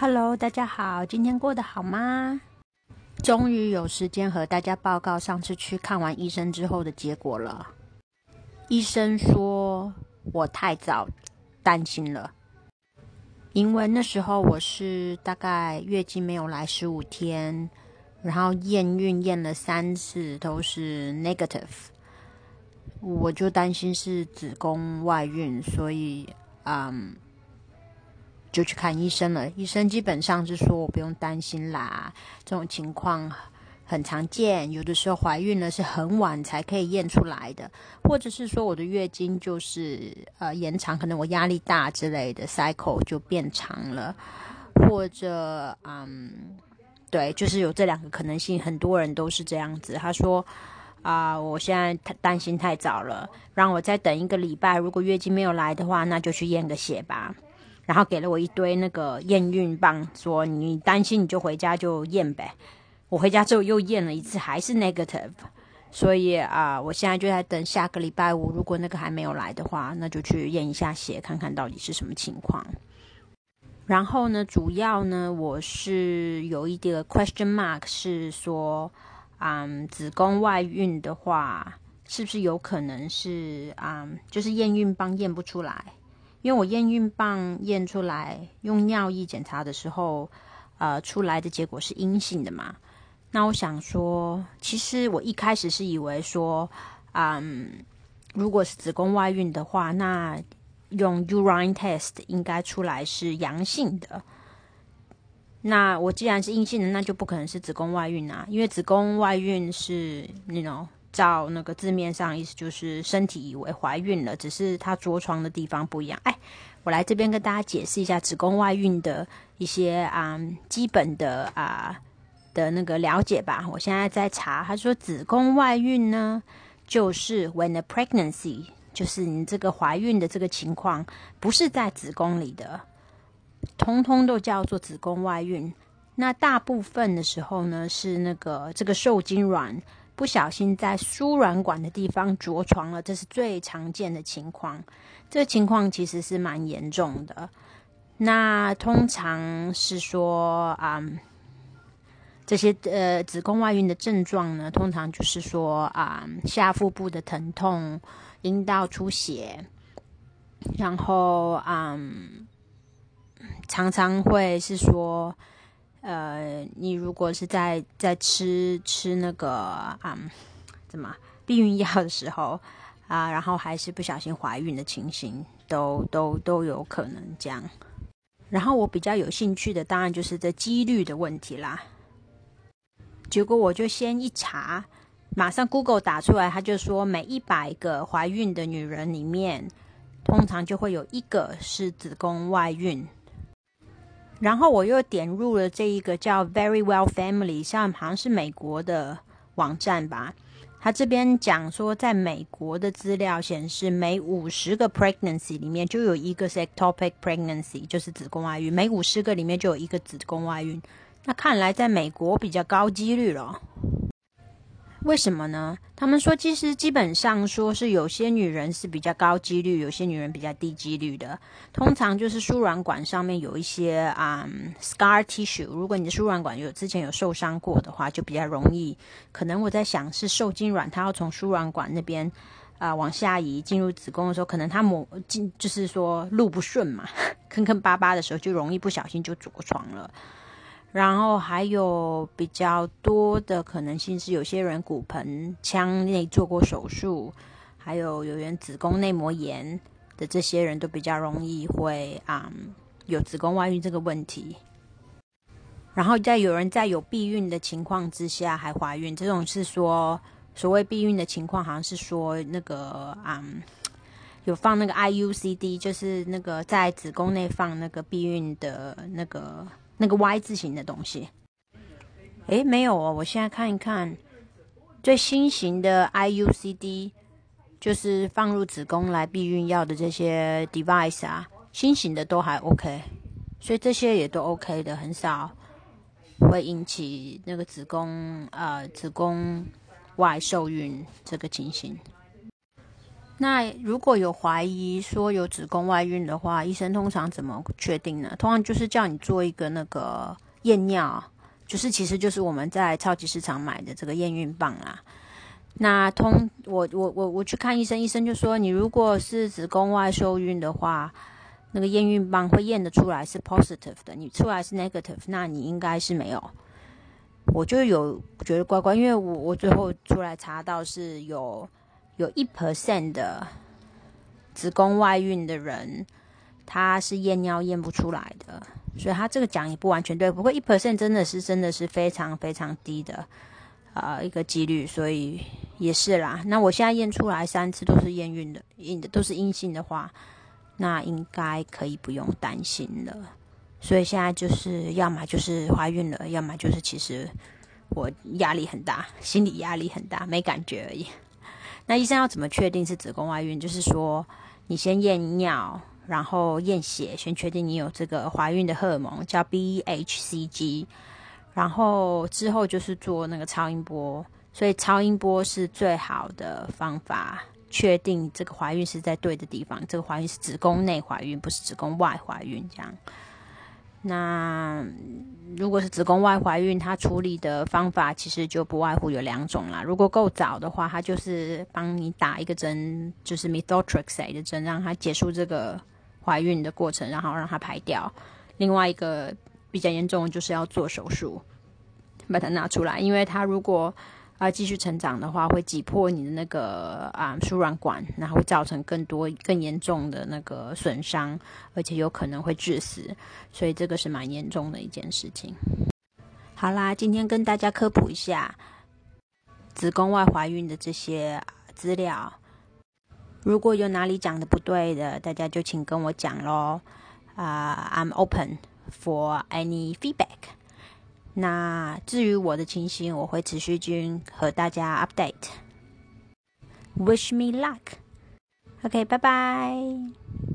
Hello，大家好，今天过得好吗？终于有时间和大家报告上次去看完医生之后的结果了。医生说我太早担心了，因为那时候我是大概月经没有来十五天，然后验孕验了三次都是 negative，我就担心是子宫外孕，所以嗯。就去看医生了。医生基本上是说我不用担心啦，这种情况很常见。有的时候怀孕了是很晚才可以验出来的，或者是说我的月经就是呃延长，可能我压力大之类的，cycle 就变长了，或者嗯，对，就是有这两个可能性。很多人都是这样子。他说啊，我现在太担心太早了，让我再等一个礼拜。如果月经没有来的话，那就去验个血吧。然后给了我一堆那个验孕棒，说你担心你就回家就验呗。我回家之后又验了一次，还是 negative。所以啊，我现在就在等下个礼拜五，如果那个还没有来的话，那就去验一下血，看看到底是什么情况。然后呢，主要呢，我是有一个 question mark，是说，嗯，子宫外孕的话，是不是有可能是啊，就是验孕棒验不出来？因为我验孕棒验出来，用尿液检查的时候，呃，出来的结果是阴性的嘛。那我想说，其实我一开始是以为说，嗯，如果是子宫外孕的话，那用 urine test 应该出来是阳性的。那我既然是阴性的，那就不可能是子宫外孕啊，因为子宫外孕是那种。照那个字面上意思就是身体以为怀孕了，只是它着床的地方不一样。哎，我来这边跟大家解释一下子宫外孕的一些啊基本的啊的那个了解吧。我现在在查，他说子宫外孕呢，就是 when a pregnancy，就是你这个怀孕的这个情况不是在子宫里的，通通都叫做子宫外孕。那大部分的时候呢，是那个这个受精卵。不小心在输卵管的地方着床了，这是最常见的情况。这情况其实是蛮严重的。那通常是说啊，这些呃子宫外孕的症状呢，通常就是说啊下腹部的疼痛、阴道出血，然后啊常常会是说。呃，你如果是在在吃吃那个啊，怎么避孕药的时候啊，然后还是不小心怀孕的情形，都都都有可能这样。然后我比较有兴趣的，当然就是这几率的问题啦。结果我就先一查，马上 Google 打出来，他就说每一百个怀孕的女人里面，通常就会有一个是子宫外孕。然后我又点入了这一个叫 Very Well Family，像好像是美国的网站吧。他这边讲说，在美国的资料显示，每五十个 pregnancy 里面就有一个是 ectopic pregnancy，就是子宫外孕。每五十个里面就有一个子宫外孕。那看来在美国比较高几率了。为什么呢？他们说，其实基本上说是有些女人是比较高几率，有些女人比较低几率的。通常就是输卵管上面有一些啊 scar tissue，如果你的输卵管有之前有受伤过的话，就比较容易。可能我在想是受精卵，它要从输卵管那边啊往下移进入子宫的时候，可能它抹进就是说路不顺嘛，坑坑巴巴的时候就容易不小心就着床了。然后还有比较多的可能性是，有些人骨盆腔内做过手术，还有有人子宫内膜炎的这些人都比较容易会啊有子宫外孕这个问题。然后在有人在有避孕的情况之下还怀孕，这种是说所谓避孕的情况，好像是说那个啊有放那个 IUCD，就是那个在子宫内放那个避孕的那个。那个 Y 字形的东西，诶，没有哦。我现在看一看最新型的 IUCD，就是放入子宫来避孕药的这些 device 啊，新型的都还 OK，所以这些也都 OK 的，很少会引起那个子宫呃子宫外受孕这个情形。那如果有怀疑说有子宫外孕的话，医生通常怎么确定呢？通常就是叫你做一个那个验尿，就是其实就是我们在超级市场买的这个验孕棒啦。那通我我我我去看医生，医生就说你如果是子宫外受孕的话。那个验孕棒会验得出来是 positive 的，你出来是 negative，那你应该是没有。我就有觉得怪怪，因为我我最后出来查到是有有一 percent 的子宫外孕的人，他是验尿验不出来的，所以他这个讲也不完全对。不过一 percent 真的是真的是非常非常低的啊一个几率，所以也是啦。那我现在验出来三次都是验孕的，阴的都是阴性的话。那应该可以不用担心了，所以现在就是要么就是怀孕了，要么就是其实我压力很大，心理压力很大，没感觉而已。那医生要怎么确定是子宫外孕？就是说你先验尿，然后验血，先确定你有这个怀孕的荷尔蒙，叫 BHCG，然后之后就是做那个超音波，所以超音波是最好的方法。确定这个怀孕是在对的地方，这个怀孕是子宫内怀孕，不是子宫外怀孕。这样，那如果是子宫外怀孕，它处理的方法其实就不外乎有两种啦。如果够早的话，它就是帮你打一个针，就是 methotrexate 的针，让它结束这个怀孕的过程，然后让它排掉。另外一个比较严重，就是要做手术把它拿出来，因为它如果啊，继续成长的话，会挤破你的那个啊输卵管，然后会造成更多更严重的那个损伤，而且有可能会致死，所以这个是蛮严重的一件事情。好啦，今天跟大家科普一下子宫外怀孕的这些资料，如果有哪里讲的不对的，大家就请跟我讲喽。啊，I'm open for any feedback。那至于我的情形，我会持续均和大家 update。Wish me luck。OK，拜拜。